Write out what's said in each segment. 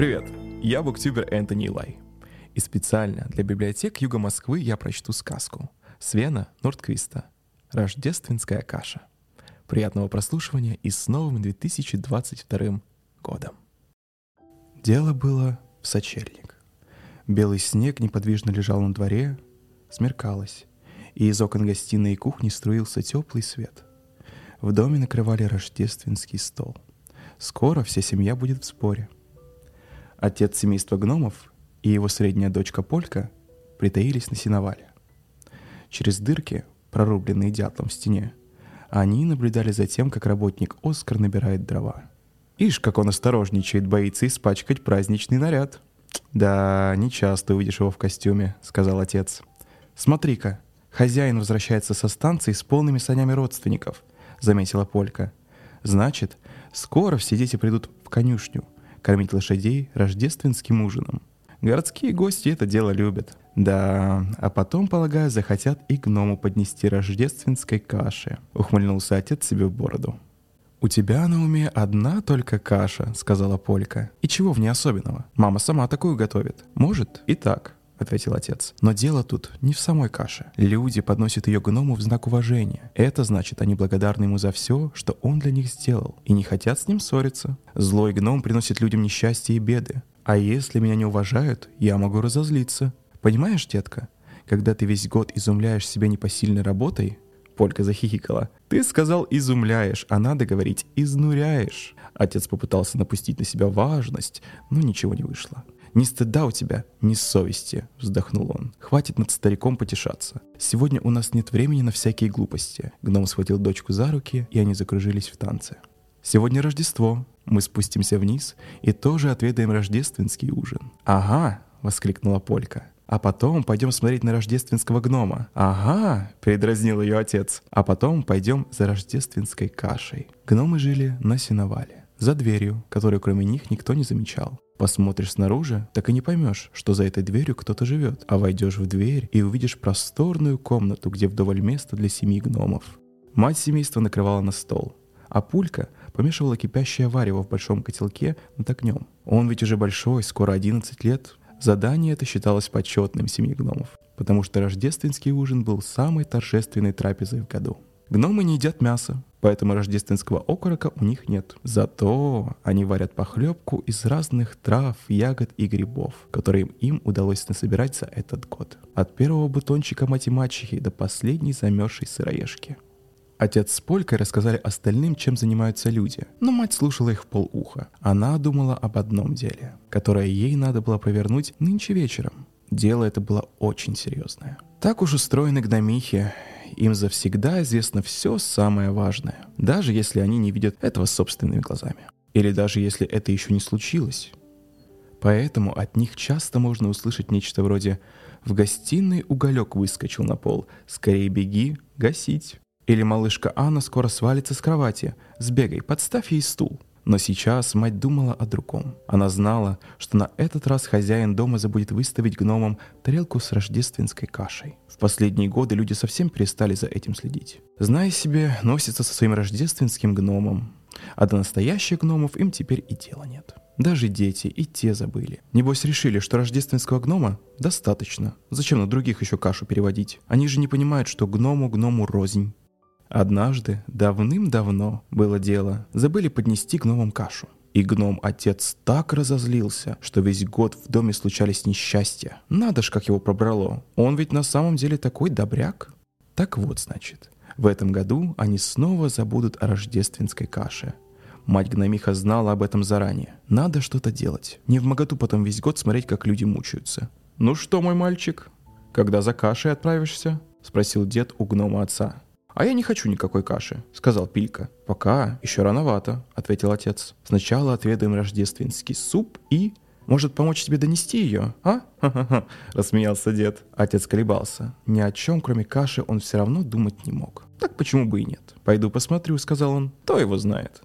Привет, я буктюбер Энтони Илай. И специально для библиотек Юга Москвы я прочту сказку Свена Нордквиста «Рождественская каша». Приятного прослушивания и с новым 2022 годом. Дело было в сочельник. Белый снег неподвижно лежал на дворе, смеркалось, и из окон гостиной и кухни струился теплый свет. В доме накрывали рождественский стол. Скоро вся семья будет в сборе. Отец семейства гномов и его средняя дочка Полька притаились на сеновале. Через дырки, прорубленные дятлом в стене, они наблюдали за тем, как работник Оскар набирает дрова. Ишь, как он осторожничает, боится испачкать праздничный наряд. «Да, не часто увидишь его в костюме», — сказал отец. «Смотри-ка, хозяин возвращается со станции с полными санями родственников», — заметила Полька. «Значит, скоро все дети придут в конюшню, кормить лошадей рождественским ужином. Городские гости это дело любят. Да, а потом, полагаю, захотят и гному поднести рождественской каши. Ухмыльнулся отец себе в бороду. «У тебя на уме одна только каша», — сказала Полька. «И чего в ней особенного? Мама сама такую готовит. Может, и так ответил отец. Но дело тут не в самой каше. Люди подносят ее гному в знак уважения. Это значит, они благодарны ему за все, что он для них сделал, и не хотят с ним ссориться. Злой гном приносит людям несчастье и беды. А если меня не уважают, я могу разозлиться. Понимаешь, детка? Когда ты весь год изумляешь себя непосильной работой, Полька захихикала. «Ты сказал «изумляешь», а надо говорить «изнуряешь». Отец попытался напустить на себя важность, но ничего не вышло. «Ни стыда у тебя, ни совести», — вздохнул он. «Хватит над стариком потешаться. Сегодня у нас нет времени на всякие глупости». Гном схватил дочку за руки, и они закружились в танце. «Сегодня Рождество. Мы спустимся вниз и тоже отведаем рождественский ужин». «Ага», — воскликнула Полька. А потом пойдем смотреть на рождественского гнома. Ага, передразнил ее отец. А потом пойдем за рождественской кашей. Гномы жили на сеновале, за дверью, которую кроме них никто не замечал. Посмотришь снаружи, так и не поймешь, что за этой дверью кто-то живет. А войдешь в дверь и увидишь просторную комнату, где вдоволь места для семи гномов. Мать семейства накрывала на стол, а Пулька помешивала кипящее варево в большом котелке над огнем. Он ведь уже большой, скоро 11 лет. Задание это считалось почетным семи гномов, потому что рождественский ужин был самой торжественной трапезой в году. Гномы не едят мясо, поэтому рождественского окорока у них нет. Зато они варят похлебку из разных трав, ягод и грибов, которые им удалось насобирать за этот год. От первого бутончика мать до последней замерзшей сыроежки. Отец с Полькой рассказали остальным, чем занимаются люди, но мать слушала их в полуха. Она думала об одном деле, которое ей надо было провернуть нынче вечером. Дело это было очень серьезное. Так уж устроены гномихи, им завсегда известно все самое важное, даже если они не видят этого собственными глазами. Или даже если это еще не случилось. Поэтому от них часто можно услышать нечто вроде «В гостиной уголек выскочил на пол, скорее беги, гасить». Или малышка Анна скоро свалится с кровати, сбегай, подставь ей стул. Но сейчас мать думала о другом. Она знала, что на этот раз хозяин дома забудет выставить гномам тарелку с рождественской кашей. В последние годы люди совсем перестали за этим следить. Зная себе, носится со своим рождественским гномом. А до настоящих гномов им теперь и дела нет. Даже дети и те забыли. Небось решили, что рождественского гнома достаточно. Зачем на других еще кашу переводить? Они же не понимают, что гному гному рознь. Однажды, давным-давно, было дело, забыли поднести гномам кашу. И гном-отец так разозлился, что весь год в доме случались несчастья. Надо ж, как его пробрало. Он ведь на самом деле такой добряк. Так вот, значит, в этом году они снова забудут о рождественской каше. Мать гномиха знала об этом заранее. Надо что-то делать. Не в моготу потом весь год смотреть, как люди мучаются. «Ну что, мой мальчик, когда за кашей отправишься?» — спросил дед у гнома отца. «А я не хочу никакой каши», — сказал Пилька. «Пока еще рановато», — ответил отец. «Сначала отведаем рождественский суп и...» «Может, помочь тебе донести ее, а?» «Ха-ха-ха», — рассмеялся дед. Отец колебался. Ни о чем, кроме каши, он все равно думать не мог. «Так почему бы и нет?» «Пойду посмотрю», — сказал он. «Кто его знает?»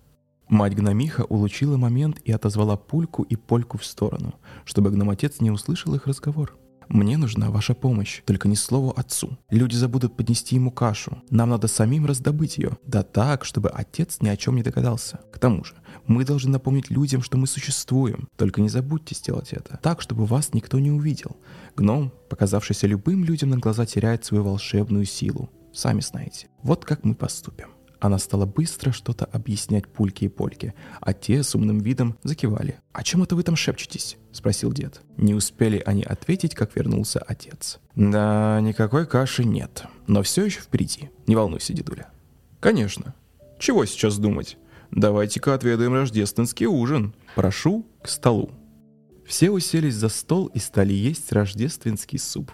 Мать гномиха улучила момент и отозвала Пульку и Польку в сторону, чтобы гномотец не услышал их разговор. Мне нужна ваша помощь, только ни слову отцу. Люди забудут поднести ему кашу. Нам надо самим раздобыть ее. Да так, чтобы отец ни о чем не догадался. К тому же, мы должны напомнить людям, что мы существуем. Только не забудьте сделать это. Так, чтобы вас никто не увидел. Гном, показавшийся любым людям на глаза, теряет свою волшебную силу. Сами знаете. Вот как мы поступим. Она стала быстро что-то объяснять Пульке и Польке, а те с умным видом закивали. «О чем это вы там шепчетесь?» — спросил дед. Не успели они ответить, как вернулся отец. «Да, никакой каши нет, но все еще впереди. Не волнуйся, дедуля». «Конечно. Чего сейчас думать? Давайте-ка отведаем рождественский ужин. Прошу к столу». Все уселись за стол и стали есть рождественский суп.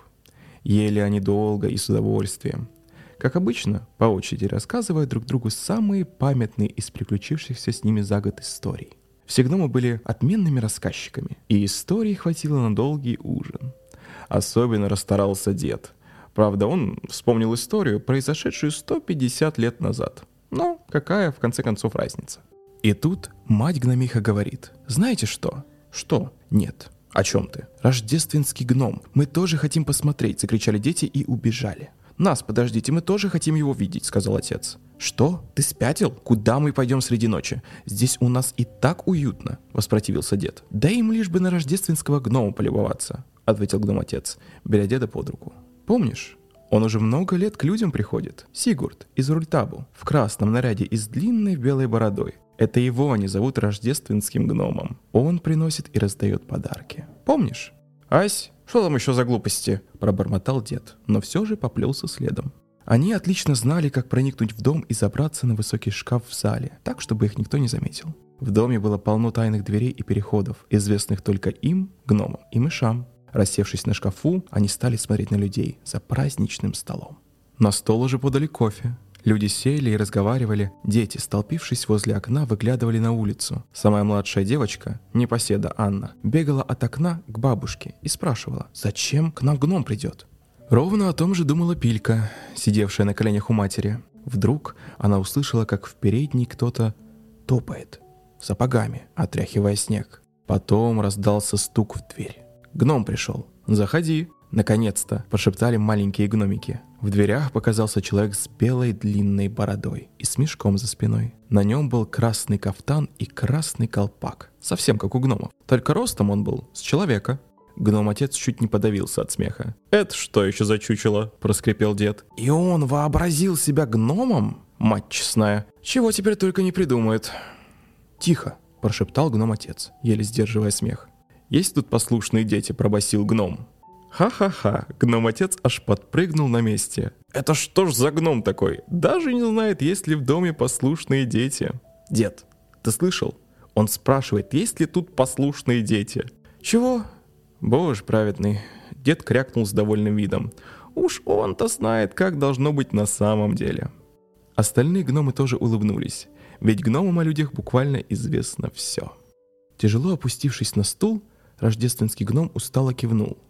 Ели они долго и с удовольствием. Как обычно, по очереди рассказывая друг другу самые памятные из приключившихся с ними за год историй. Все гномы были отменными рассказчиками, и истории хватило на долгий ужин. Особенно расстарался дед. Правда, он вспомнил историю, произошедшую 150 лет назад. Но какая, в конце концов, разница? И тут мать гномиха говорит, знаете что? Что? Нет. О чем ты? Рождественский гном. Мы тоже хотим посмотреть, закричали дети и убежали. «Нас, подождите, мы тоже хотим его видеть», — сказал отец. «Что? Ты спятил? Куда мы пойдем среди ночи? Здесь у нас и так уютно», — воспротивился дед. «Да им лишь бы на рождественского гнома полюбоваться», — ответил гном-отец, беря деда под руку. «Помнишь, он уже много лет к людям приходит. Сигурд из Рультабу, в красном наряде и с длинной белой бородой. Это его они зовут рождественским гномом. Он приносит и раздает подарки. Помнишь? Ась, что там еще за глупости?» – пробормотал дед, но все же поплелся следом. Они отлично знали, как проникнуть в дом и забраться на высокий шкаф в зале, так, чтобы их никто не заметил. В доме было полно тайных дверей и переходов, известных только им, гномам и мышам. Рассевшись на шкафу, они стали смотреть на людей за праздничным столом. На стол уже подали кофе, Люди сели и разговаривали, дети, столпившись возле окна, выглядывали на улицу. Самая младшая девочка, непоседа Анна, бегала от окна к бабушке и спрашивала, зачем к нам гном придет. Ровно о том же думала Пилька, сидевшая на коленях у матери. Вдруг она услышала, как в передней кто-то топает сапогами, отряхивая снег. Потом раздался стук в дверь. Гном пришел. «Заходи», «Наконец-то!» – прошептали маленькие гномики. В дверях показался человек с белой длинной бородой и с мешком за спиной. На нем был красный кафтан и красный колпак, совсем как у гномов. Только ростом он был с человека. Гном-отец чуть не подавился от смеха. «Это что еще за чучело?» – проскрипел дед. «И он вообразил себя гномом? Мать честная, чего теперь только не придумает?» «Тихо!» – прошептал гном-отец, еле сдерживая смех. «Есть тут послушные дети?» – пробасил гном. Ха-ха-ха, гном-отец аж подпрыгнул на месте. Это что ж за гном такой? Даже не знает, есть ли в доме послушные дети. Дед, ты слышал? Он спрашивает, есть ли тут послушные дети. Чего? Боже праведный. Дед крякнул с довольным видом. Уж он-то знает, как должно быть на самом деле. Остальные гномы тоже улыбнулись, ведь гномам о людях буквально известно все. Тяжело опустившись на стул, рождественский гном устало кивнул –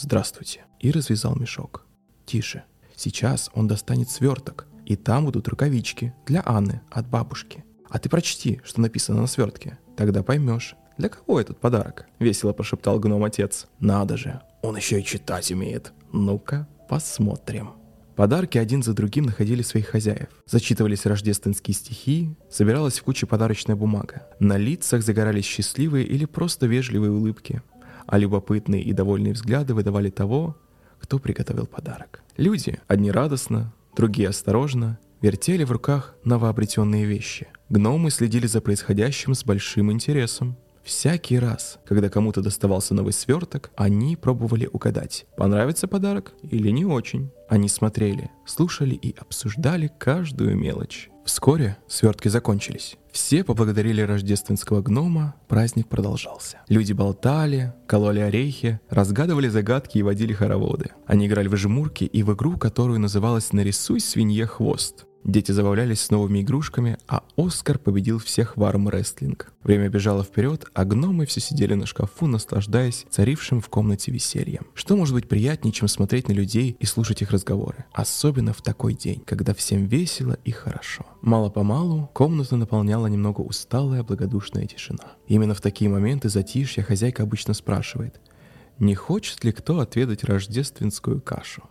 «Здравствуйте», и развязал мешок. «Тише. Сейчас он достанет сверток, и там будут рукавички для Анны от бабушки. А ты прочти, что написано на свертке. Тогда поймешь, для кого этот подарок?» — весело прошептал гном-отец. «Надо же, он еще и читать умеет. Ну-ка, посмотрим». Подарки один за другим находили своих хозяев. Зачитывались рождественские стихи, собиралась в куче подарочная бумага. На лицах загорались счастливые или просто вежливые улыбки а любопытные и довольные взгляды выдавали того, кто приготовил подарок. Люди, одни радостно, другие осторожно, вертели в руках новообретенные вещи. Гномы следили за происходящим с большим интересом. Всякий раз, когда кому-то доставался новый сверток, они пробовали угадать, понравится подарок или не очень. Они смотрели, слушали и обсуждали каждую мелочь. Вскоре свертки закончились. Все поблагодарили рождественского гнома, праздник продолжался. Люди болтали, кололи орехи, разгадывали загадки и водили хороводы. Они играли в жмурки и в игру, которую называлась «Нарисуй свинье хвост». Дети забавлялись с новыми игрушками, а Оскар победил всех в армрестлинг. Время бежало вперед, а гномы все сидели на шкафу, наслаждаясь царившим в комнате весельем. Что может быть приятнее, чем смотреть на людей и слушать их разговоры? Особенно в такой день, когда всем весело и хорошо. Мало-помалу комнату наполняла немного усталая, благодушная тишина. Именно в такие моменты затишья хозяйка обычно спрашивает. не хочет ли кто отведать рождественскую кашу.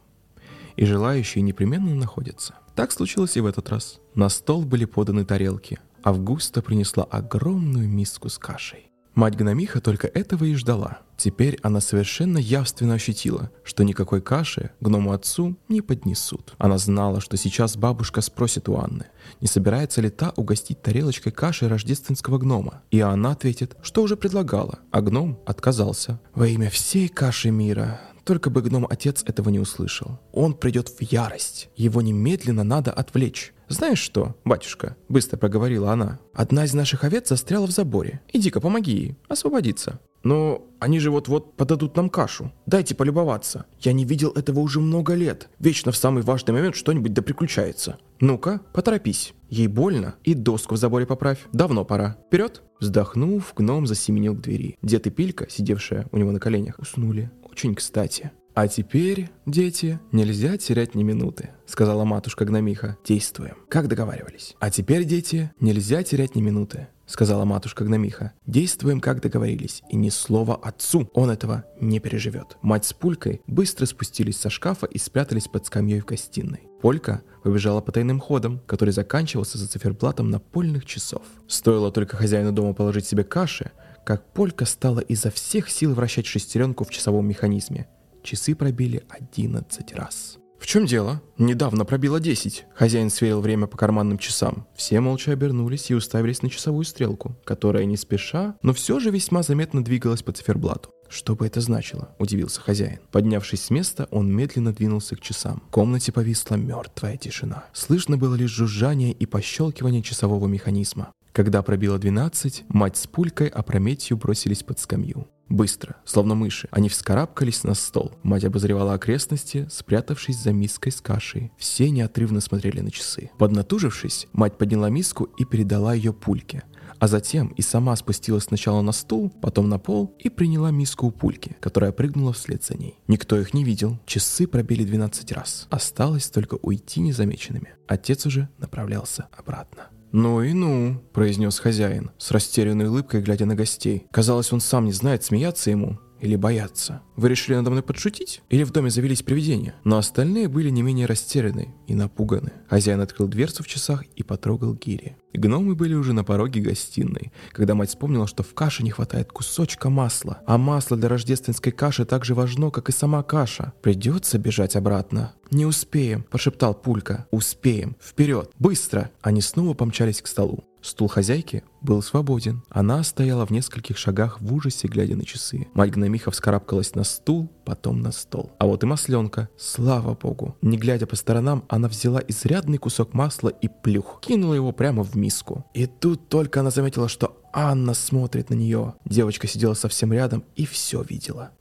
И желающие непременно находятся. Так случилось и в этот раз. На стол были поданы тарелки. Августа принесла огромную миску с кашей. Мать Гномиха только этого и ждала. Теперь она совершенно явственно ощутила, что никакой каши гному отцу не поднесут. Она знала, что сейчас бабушка спросит у Анны, не собирается ли та угостить тарелочкой каши рождественского гнома. И она ответит, что уже предлагала, а гном отказался. «Во имя всей каши мира только бы гном-отец этого не услышал. Он придет в ярость. Его немедленно надо отвлечь. «Знаешь что, батюшка?» – быстро проговорила она. «Одна из наших овец застряла в заборе. Иди-ка, помоги ей освободиться». «Но они же вот-вот подадут нам кашу. Дайте полюбоваться. Я не видел этого уже много лет. Вечно в самый важный момент что-нибудь да приключается. Ну-ка, поторопись. Ей больно, и доску в заборе поправь. Давно пора. Вперед!» Вздохнув, гном засеменил к двери. Дед и Пилька, сидевшая у него на коленях, уснули. Очень кстати. «А теперь, дети, нельзя терять ни минуты», — сказала матушка Гномиха. «Действуем, как договаривались». «А теперь, дети, нельзя терять ни минуты», — сказала матушка Гномиха. «Действуем, как договорились, и ни слова отцу, он этого не переживет». Мать с Пулькой быстро спустились со шкафа и спрятались под скамьей в гостиной. Полька побежала по тайным ходам, который заканчивался за циферблатом напольных часов. Стоило только хозяину дома положить себе каши, как Полька стала изо всех сил вращать шестеренку в часовом механизме. Часы пробили 11 раз. «В чем дело? Недавно пробило 10». Хозяин сверил время по карманным часам. Все молча обернулись и уставились на часовую стрелку, которая не спеша, но все же весьма заметно двигалась по циферблату. «Что бы это значило?» – удивился хозяин. Поднявшись с места, он медленно двинулся к часам. В комнате повисла мертвая тишина. Слышно было лишь жужжание и пощелкивание часового механизма. Когда пробило 12, мать с пулькой опрометью бросились под скамью. Быстро, словно мыши, они вскарабкались на стол. Мать обозревала окрестности, спрятавшись за миской с кашей. Все неотрывно смотрели на часы. Поднатужившись, мать подняла миску и передала ее пульке. А затем и сама спустилась сначала на стул, потом на пол и приняла миску у пульки, которая прыгнула вслед за ней. Никто их не видел. Часы пробили 12 раз. Осталось только уйти незамеченными. Отец уже направлялся обратно. «Ну и ну», – произнес хозяин, с растерянной улыбкой глядя на гостей. Казалось, он сам не знает, смеяться ему или бояться. Вы решили надо мной подшутить? Или в доме завелись привидения? Но остальные были не менее растеряны и напуганы. Хозяин открыл дверцу в часах и потрогал гири. Гномы были уже на пороге гостиной, когда мать вспомнила, что в каше не хватает кусочка масла. А масло для рождественской каши так же важно, как и сама каша. Придется бежать обратно. «Не успеем», – прошептал Пулька. «Успеем. Вперед! Быстро!» Они снова помчались к столу. Стул хозяйки был свободен. Она стояла в нескольких шагах в ужасе, глядя на часы. Мать гномиха вскарабкалась на стул, потом на стол. А вот и масленка. Слава богу. Не глядя по сторонам, она взяла изрядный кусок масла и плюх. Кинула его прямо в миску. И тут только она заметила, что Анна смотрит на нее. Девочка сидела совсем рядом и все видела.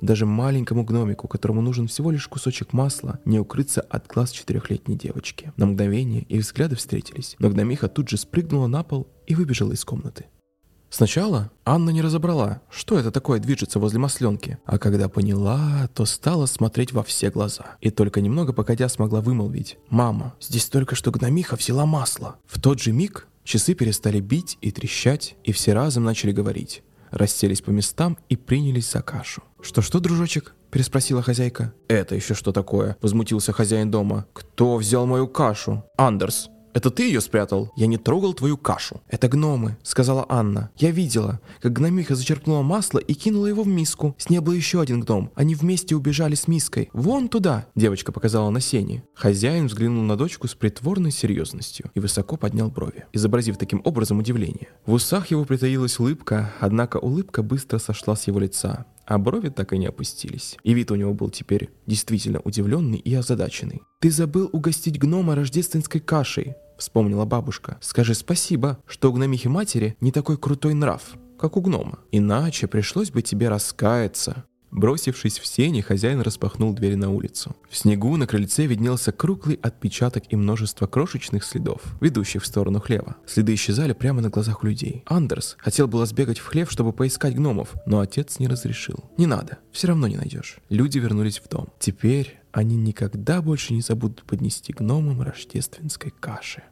Даже маленькому гномику, которому нужен всего лишь кусочек масла, не укрыться от глаз четырехлетней девочки. На мгновение их взгляды встретились, но гномиха тут же спрыгнула на пол и выбежала из комнаты. Сначала Анна не разобрала, что это такое движется возле масленки, а когда поняла, то стала смотреть во все глаза. И только немного погодя смогла вымолвить «Мама, здесь только что гномиха взяла масло». В тот же миг часы перестали бить и трещать, и все разом начали говорить расселись по местам и принялись за кашу. «Что-что, дружочек?» – переспросила хозяйка. «Это еще что такое?» – возмутился хозяин дома. «Кто взял мою кашу?» «Андерс», это ты ее спрятал? Я не трогал твою кашу. Это гномы, сказала Анна. Я видела, как гномиха зачерпнула масло и кинула его в миску. С ней был еще один гном. Они вместе убежали с миской. Вон туда. Девочка показала на сене. Хозяин взглянул на дочку с притворной серьезностью и высоко поднял брови, изобразив таким образом удивление. В усах его притаилась улыбка, однако улыбка быстро сошла с его лица а брови так и не опустились. И вид у него был теперь действительно удивленный и озадаченный. «Ты забыл угостить гнома рождественской кашей», — вспомнила бабушка. «Скажи спасибо, что у гномихи матери не такой крутой нрав, как у гнома. Иначе пришлось бы тебе раскаяться». Бросившись в сени, хозяин распахнул дверь на улицу. В снегу на крыльце виднелся круглый отпечаток и множество крошечных следов, ведущих в сторону хлева. Следы исчезали прямо на глазах людей. Андерс хотел было сбегать в хлев, чтобы поискать гномов, но отец не разрешил. «Не надо, все равно не найдешь». Люди вернулись в дом. Теперь они никогда больше не забудут поднести гномам рождественской каши.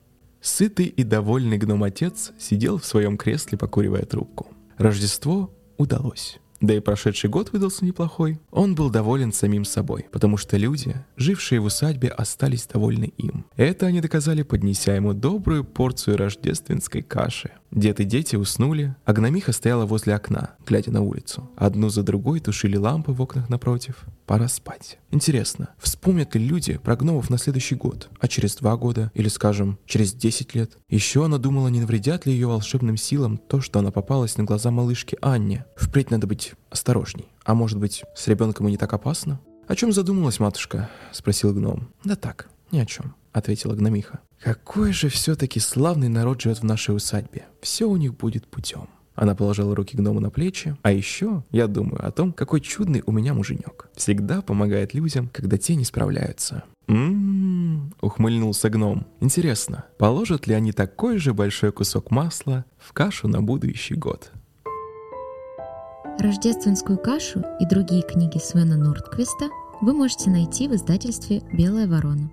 Сытый и довольный гном-отец сидел в своем кресле, покуривая трубку. Рождество удалось. Да и прошедший год выдался неплохой. Он был доволен самим собой, потому что люди, жившие в усадьбе, остались довольны им. Это они доказали, поднеся ему добрую порцию рождественской каши. Дед и дети уснули, а гномиха стояла возле окна, глядя на улицу. Одну за другой тушили лампы в окнах напротив. Пора спать. Интересно, вспомнят ли люди про гномов на следующий год, а через два года, или, скажем, через десять лет? Еще она думала, не навредят ли ее волшебным силам то, что она попалась на глаза малышки Анне. Впредь надо быть осторожней. А может быть, с ребенком и не так опасно? «О чем задумалась матушка?» — спросил гном. «Да так, ни о чем», — ответила гномиха. «Какой же все-таки славный народ живет в нашей усадьбе. Все у них будет путем». Она положила руки гному на плечи. А еще я думаю о том, какой чудный у меня муженек. Всегда помогает людям, когда те не справляются. «М-м-м», ухмыльнулся гном. «Интересно, положат ли они такой же большой кусок масла в кашу на будущий год?» Рождественскую кашу и другие книги Свена Нордквиста вы можете найти в издательстве «Белая ворона».